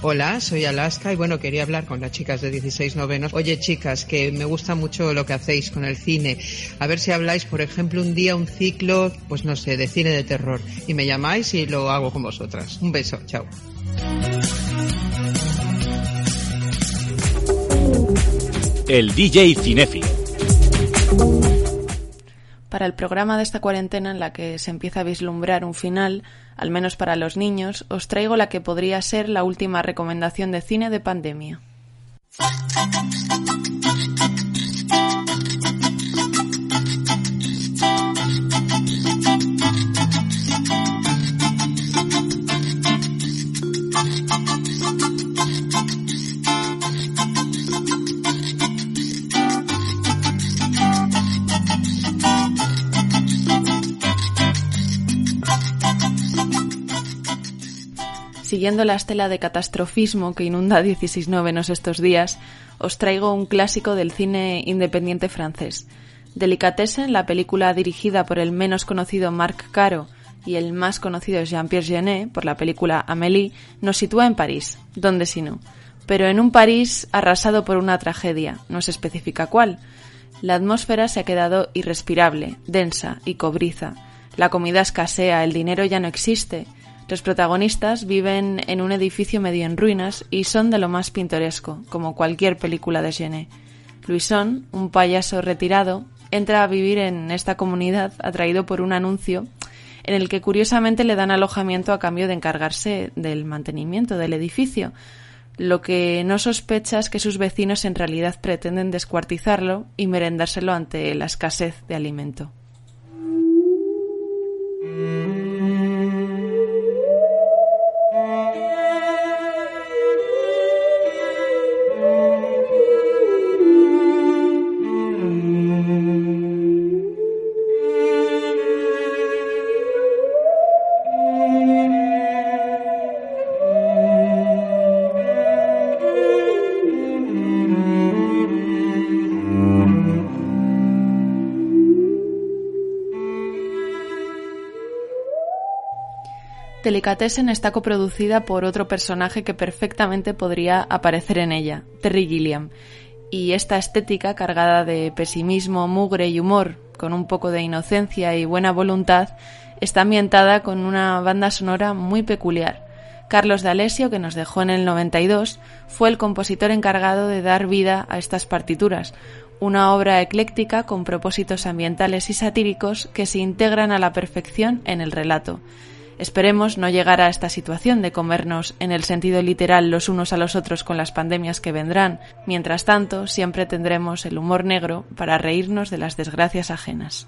Hola, soy Alaska y bueno, quería hablar con las chicas de 16 novenos. Oye, chicas, que me gusta mucho lo que hacéis con el cine. A ver si habláis, por ejemplo, un día un ciclo, pues no sé, de cine de terror. Y me llamáis y lo hago con vosotras. Un beso, chao. El DJ Cinefi. Para el programa de esta cuarentena en la que se empieza a vislumbrar un final, al menos para los niños, os traigo la que podría ser la última recomendación de cine de pandemia. Siguiendo la estela de catastrofismo que inunda 16 novenos estos días, os traigo un clásico del cine independiente francés. Delicatessen, la película dirigida por el menos conocido Marc Caro y el más conocido Jean-Pierre Jeunet por la película Amélie, nos sitúa en París, donde si no, pero en un París arrasado por una tragedia, no se especifica cuál. La atmósfera se ha quedado irrespirable, densa y cobriza. La comida escasea, el dinero ya no existe, los protagonistas viven en un edificio medio en ruinas y son de lo más pintoresco, como cualquier película de Genet. Luisón, un payaso retirado, entra a vivir en esta comunidad atraído por un anuncio en el que curiosamente le dan alojamiento a cambio de encargarse del mantenimiento del edificio. Lo que no sospecha es que sus vecinos en realidad pretenden descuartizarlo y merendárselo ante la escasez de alimento. Delicatessen está coproducida por otro personaje que perfectamente podría aparecer en ella, Terry Gilliam, y esta estética cargada de pesimismo, mugre y humor, con un poco de inocencia y buena voluntad, está ambientada con una banda sonora muy peculiar. Carlos D'Alessio, que nos dejó en el 92, fue el compositor encargado de dar vida a estas partituras, una obra ecléctica con propósitos ambientales y satíricos que se integran a la perfección en el relato. Esperemos no llegar a esta situación de comernos en el sentido literal los unos a los otros con las pandemias que vendrán. Mientras tanto, siempre tendremos el humor negro para reírnos de las desgracias ajenas.